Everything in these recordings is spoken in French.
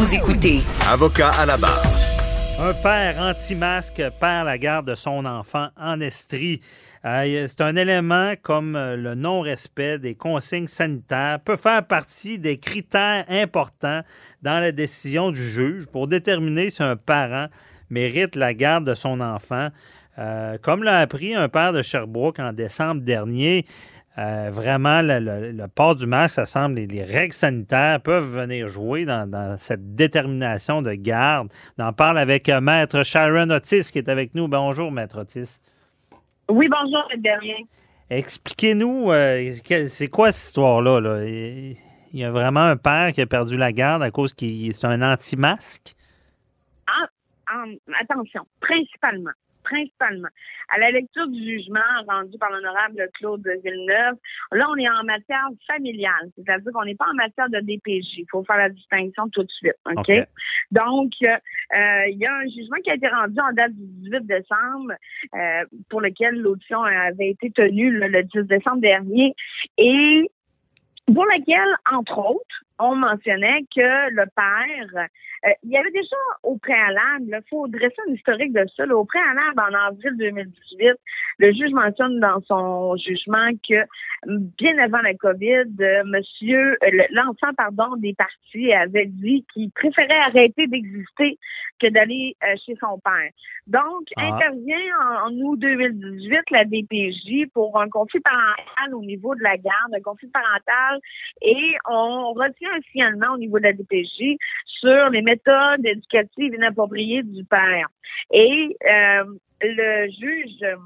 Vous écoutez Avocat à la barre. Un père anti-masque perd la garde de son enfant en Estrie. Euh, c'est un élément comme euh, le non-respect des consignes sanitaires peut faire partie des critères importants dans la décision du juge pour déterminer si un parent mérite la garde de son enfant. Euh, comme l'a appris un père de Sherbrooke en décembre dernier, vraiment, le, port du masque, ça semble, les, règles sanitaires peuvent venir jouer dans, cette détermination de garde. On en parle avec Maître Sharon Otis qui est avec nous. Bonjour, Maître Otis. Oui, bonjour, Berlin. Expliquez-nous, euh, c'est quoi cette histoire-là? Il y a vraiment un père qui a perdu la garde à cause qu'il c'est un anti-masque? Ah, attention, principalement, principalement. À la lecture du jugement rendu par l'honorable Claude Villeneuve, là, on est en matière familiale, c'est-à-dire qu'on n'est pas en matière de DPJ. Il faut faire la distinction tout de suite, OK? Donc, euh, il y a un jugement qui a été rendu en date du 18 décembre, euh, pour lequel l'audition avait été tenue le 10 décembre dernier, et pour lequel, entre autres, on mentionnait que le père, euh, il y avait déjà au préalable, il faut dresser un historique de ça, au préalable, en avril 2018, le juge mentionne dans son jugement que bien avant la COVID, euh, monsieur, euh, l'enfant, pardon, des partis avait dit qu'il préférait arrêter d'exister que d'aller chez son père. Donc, ah. intervient en, août 2018 la DPJ pour un conflit parental au niveau de la garde, un conflit parental, et on retient un signalement au niveau de la DPJ sur les méthodes éducatives inappropriées du père. Et euh, le juge,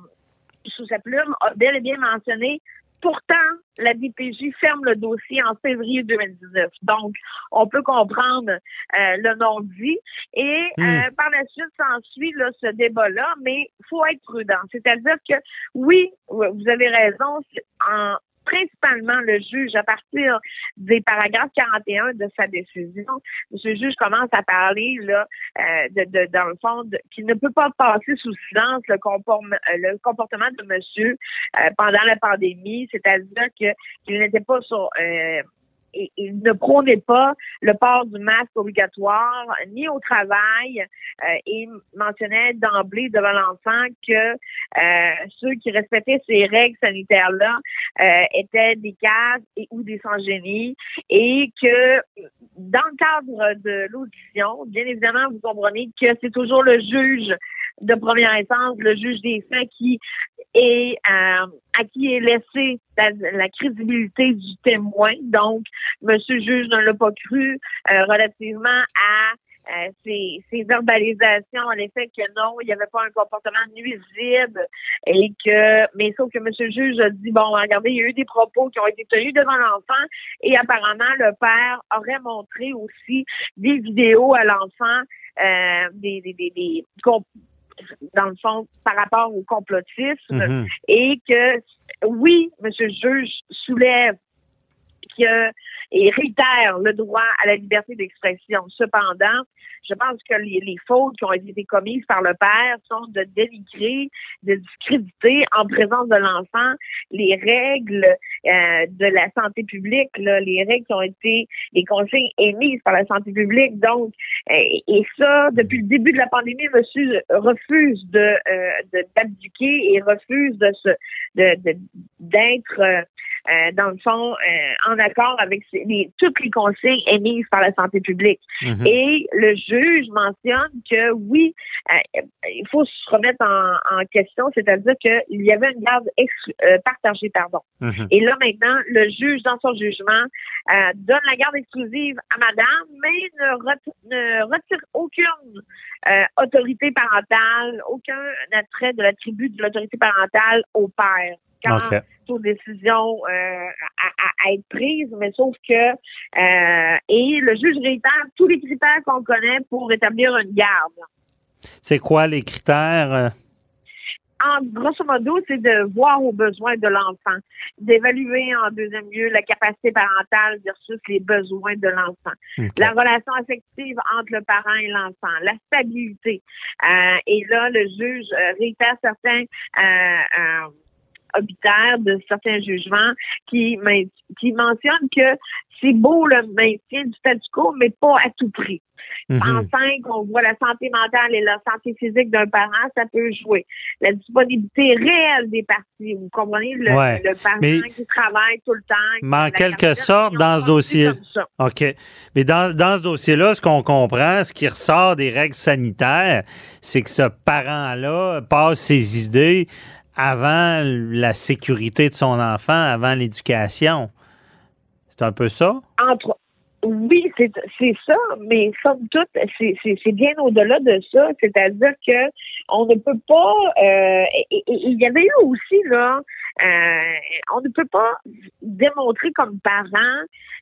sous sa plume, a bel et bien mentionné Pourtant, la DPJ ferme le dossier en février 2019. Donc, on peut comprendre euh, le non-dit. Et euh, hmm. par la suite, s'ensuit ce débat-là, mais il faut être prudent. C'est-à-dire que, oui, vous avez raison, en, principalement le juge, à partir des paragraphes 41 de sa décision, le juge commence à parler là, euh, de, de, dans le fond qu'il ne peut pas passer sous silence le, euh, le comportement de monsieur euh, pendant la pandémie, c'est-à-dire que qu'il n'était pas sur il ne prônait pas le port du masque obligatoire ni au travail. Euh, et mentionnait d'emblée devant l'enfant que euh, ceux qui respectaient ces règles sanitaires-là euh, étaient des cases et ou des sans-génie et que dans le cadre de l'audition, bien évidemment, vous comprenez que c'est toujours le juge de première instance, le juge des faits qui est euh, à qui est laissée la, crédibilité du témoin. Donc, Monsieur le juge ne l'a pas cru euh, relativement à euh, ces, verbalisations, en effet, que non, il n'y avait pas un comportement nuisible et que, mais sauf que M. le juge a dit, bon, regardez, il y a eu des propos qui ont été tenus devant l'enfant et apparemment, le père aurait montré aussi des vidéos à l'enfant, euh, des, des, des, des dans le fond, par rapport au complotisme, mm-hmm. et que, oui, monsieur le juge soulève et réitère le droit à la liberté d'expression. Cependant, je pense que les, fautes qui ont été commises par le père sont de dénigrer, de discréditer en présence de l'enfant les règles euh, de la santé publique, là, les règles qui ont été, les consignes émises par la santé publique. Donc, euh, et, ça, depuis le début de la pandémie, monsieur refuse de euh, d'abdiquer et refuse de se d'être euh, dans le fond, euh, en accord avec les, toutes les consignes émises par la santé publique. Mhm. Et le juge mentionne que oui, euh, il faut se remettre en, en question, c'est-à-dire qu'il y avait une garde partagée, pardon. Mhm. Et là maintenant, le juge, dans son jugement, donne la garde exclusive à madame, mais ne, ne retire aucune euh, autorité parentale, aucun attrait de l'attribut de l'autorité parentale au père. Quand OK. toute décision euh, à, être prise, mais sauf que euh, et le juge réitère tous les critères qu'on connaît pour établir une garde. C'est quoi les critères? euh? en grosso modo, c'est de voir aux besoins de l'enfant, d'évaluer en deuxième lieu la capacité parentale versus les besoins de l'enfant, la relation affective entre le parent et l'enfant, la stabilité. Euh, et là, le juge réitère certains euh, euh, de certains jugements qui, qui mentionnent que c'est beau le maintien du statu quo, mais pas à tout prix. Mhm. Enceinte, on voit la santé mentale et la santé physique d'un parent, ça peut jouer. La disponibilité réelle des parties, vous comprenez, le, Ouais, le parent mais- qui travaille tout le temps. Mais en quelque sorte, dans ce dossier-. OK. Mais dans, dans ce dossier-là, ce qu'on comprend, ce qui ressort des règles sanitaires, c'est que ce parent-là passe ses idées avant la sécurité de son enfant, avant l'éducation. C'est un peu ça? Oui, c'est c'est ça, mais somme toute, c'est bien au-delà de ça. C'est-à-dire que on ne peut pas. euh, il y avait eu aussi là, euh, on ne peut pas démontrer comme parent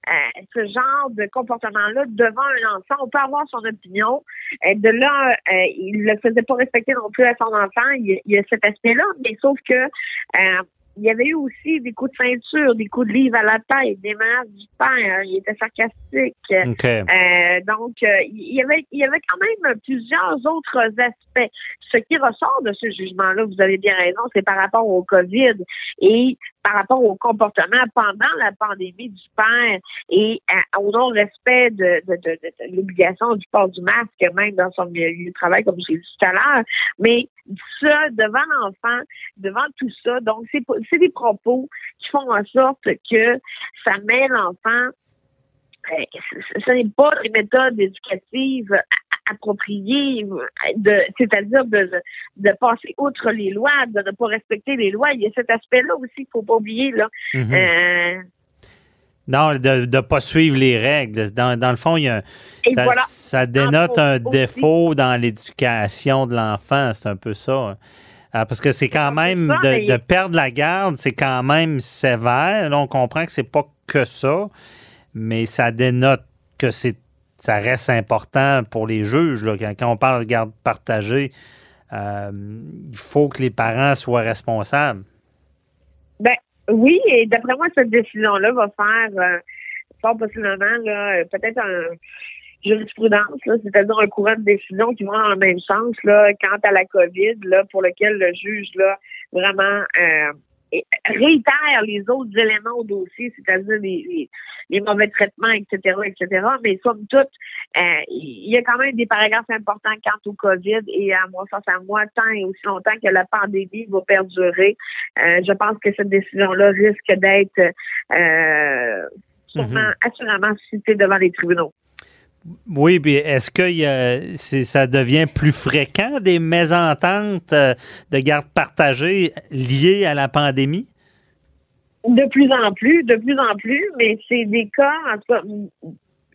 euh, ce genre de comportement-là devant un enfant. On peut avoir son opinion. Euh, de là, euh, il le faisait pas respecter non plus à son enfant. Il, il y a cet aspect-là, mais sauf que euh, il y avait eu aussi des coups de ceinture, des coups de livre à la tête, des menaces du père. Il était sarcastique. OK. Euh, donc, euh, il y avait, il y avait quand même plusieurs autres aspects. Ce qui ressort de ce jugement-là, vous avez bien raison, c'est par rapport au COVID et par rapport au comportement pendant la pandémie du père et euh, au non-respect de, de, l'obligation du port du masque, même dans son milieu de travail, comme j'ai dit tout à l'heure. Mais ça, devant l'enfant, devant tout ça, donc c'est des propos qui font en sorte que ça met l'enfant euh, ce n'est pas des méthodes éducatives a- appropriées, euh, de, c'est-à-dire de, de passer outre les lois, de ne pas respecter les lois. Il y a cet aspect-là aussi qu'il faut pas oublier. Là. Mhm. Euh, Non, de ne pas suivre les règles. Dans, dans le fond, il y a ça, voilà. ça dénote Entre un aussi. défaut dans l'éducation de l'enfant. C'est un peu ça. Ah, parce que c'est quand peu même ça, de, de perdre la garde, c'est quand même sévère. Là, on comprend que c'est pas que ça, mais ça dénote que c'est ça reste important pour les juges. Là. Quand, on parle de garde partagée, euh, il faut que les parents soient responsables. Ben oui, et d'après moi, cette décision-là va faire euh, fort possiblement peut-être un jurisprudence, c'est-à-dire un courant de décision qui va le même sens là, quant à la COVID, là, pour lequel le juge là, vraiment euh, réitère les autres éléments au dossier, c'est-à-dire les, les, les mauvais traitements, etc., etc. Mais somme toute, euh, il y a quand même des paragraphes importants quant au COVID et à mon sens, à moi, tant et aussi longtemps que la pandémie va perdurer, euh, je pense que cette décision-là risque d'être euh, sûrement, assurément citée devant les tribunaux. Oui, puis est-ce que ça devient plus fréquent des mésententes euh, de garde partagée liées à la pandémie? De plus en plus, de plus en plus, mais c'est des cas, en tout cas,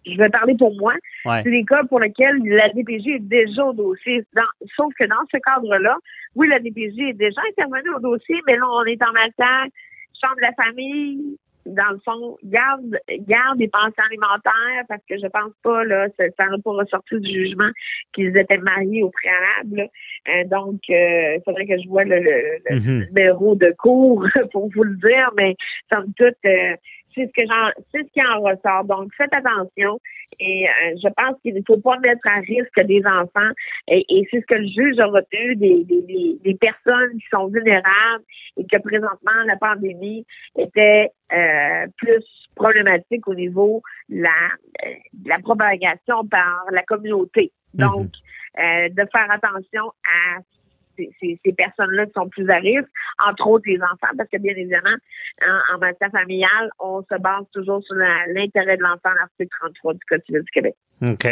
je vais parler pour moi, Ouais. c'est des cas pour lesquels la DPJ est déjà au dossier. Dans- sauf que dans ce cadre-là, oui, la DPJ est déjà intervenue au dossier, mais là, on est en matière chambre de la famille, dans le fond, garde, garde des pensions alimentaires, parce que je pense pas, là, ça ça n'a pas ressorti du jugement qu'ils étaient mariés au préalable. Euh, donc, euh, il faudrait que je vois le, le- le Mhm. numéro de cours pour vous le dire, mais somme toute, euh, c'est ce que j'en, c'est ce qui en ressort. Donc, faites attention et euh, je pense qu'il ne faut pas mettre à risque des enfants et, et c'est ce que le juge a retenu des, des, personnes qui sont vulnérables et que présentement la pandémie était euh, plus problématique au niveau de la, euh, la propagation par la communauté. Donc, euh, de faire attention à ces, ces- personnes-là qui sont plus à risque, entre autres les enfants, parce que bien évidemment, en, matière familiale, on se base toujours sur l'intérêt de l'enfant, l'article 33 du Code civil du Québec. OK.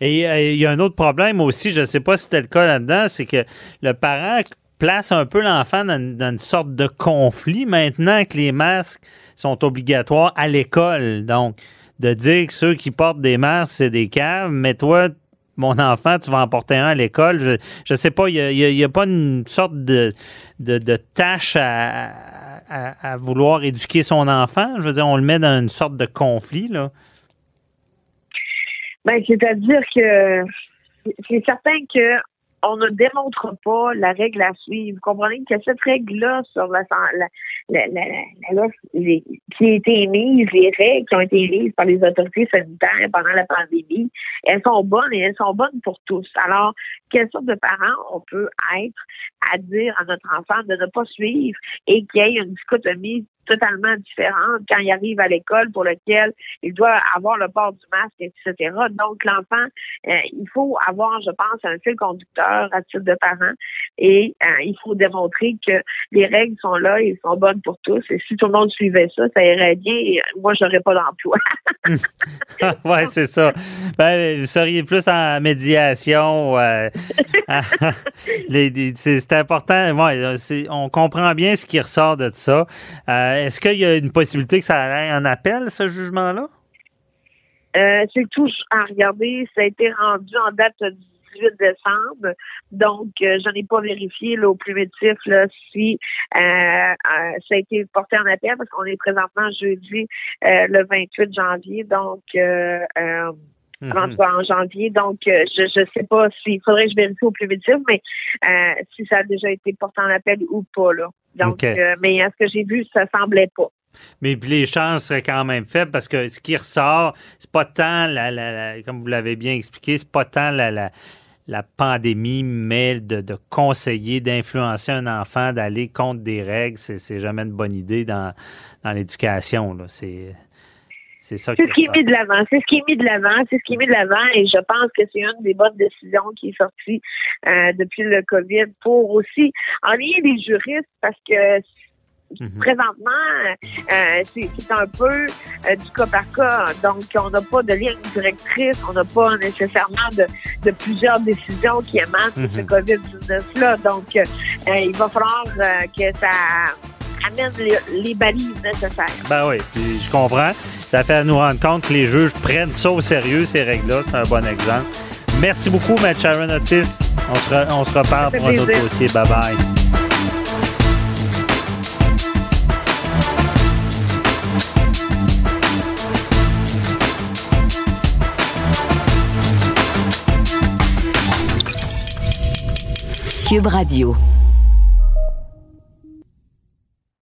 Et euh, il y a un autre problème aussi, je ne sais pas si c'était le cas là-dedans, c'est que le parent place un peu l'enfant dans, dans une sorte de conflit maintenant que les masques sont obligatoires à l'école. Donc, de dire que ceux qui portent des masques, c'est des caves, mais toi, mon enfant, tu vas en porter un à l'école. Je ne sais pas, il n'y a, pas une sorte de, tâche à, à, vouloir éduquer son enfant? Je veux dire, on le met dans une sorte de conflit, là. Ben, c'est-à-dire que c'est certain que on ne démontre pas la règle à suivre. Vous comprenez que cette règle-là sur la, qui a été émise, les règles qui ont été émises par les autorités sanitaires pendant la pandémie, elles sont bonnes et elles sont bonnes pour tous. Alors, quelle sorte de parents on peut être à dire à notre enfant de ne pas suivre et qu'il y ait une dichotomie totalement différente quand il arrive à l'école pour lequel il doit avoir le port du masque, etc. Donc, l'enfant, euh, il faut avoir, je pense, un fil conducteur à titre de parent et euh, il faut démontrer que les règles sont là et sont bonnes pour tous. Et si tout le monde suivait ça, ça irait bien et moi, j'aurais pas d'emploi. oui, c'est ça. Ben, vous seriez plus en médiation. Euh, c'est important. Ouais, on comprend bien ce qui ressort de ça. Euh, est-ce qu'il y a une possibilité que ça ait un appel, ce jugement-là? Euh, c'est tout à regarder. Ça a été rendu en date du 18 décembre. Donc, euh, je n'en ai pas vérifié au primitif là, si ça a été porté en appel parce qu'on est présentement jeudi le 28 janvier. Donc, mm en janvier. Donc, je ne sais pas s'il faudrait que je vérifie au primitif, mais si ça a déjà été porté en appel ou pas. Là. Donc, euh, mais à ce que j'ai vu, ça semblait pas. Mais les chances seraient quand même faibles parce que ce qui ressort, c'est pas tant, la, comme vous l'avez bien expliqué, c'est pas tant la, la, pandémie, mais de, conseiller, d'influencer un enfant d'aller contre des règles, c'est jamais une bonne idée dans, dans l'éducation. C'est c'est ce qui est mis de l'avant. C'est ce qui est mis de l'avant. C'est ce qui est mis de l'avant. Et je pense que c'est une des bonnes décisions qui est sortie euh, depuis le COVID pour aussi ennuyer les juristes parce que mhm. Présentement, euh, c'est un peu euh, du cas par cas. Donc, on n'a pas de ligne directrice, on n'a pas nécessairement de, plusieurs décisions qui émanent de ce mhm. COVID-19-là. Donc, il va falloir que ça amène les, balises nécessaires. Ben oui, je comprends. Ça fait à nous rendre compte que les juges prennent ça au sérieux, ces règles-là. C'est un bon exemple. Merci beaucoup, Matt Sharon Otis. On se, on se reparle pour un autre dossier. Bye-bye. Cube Radio.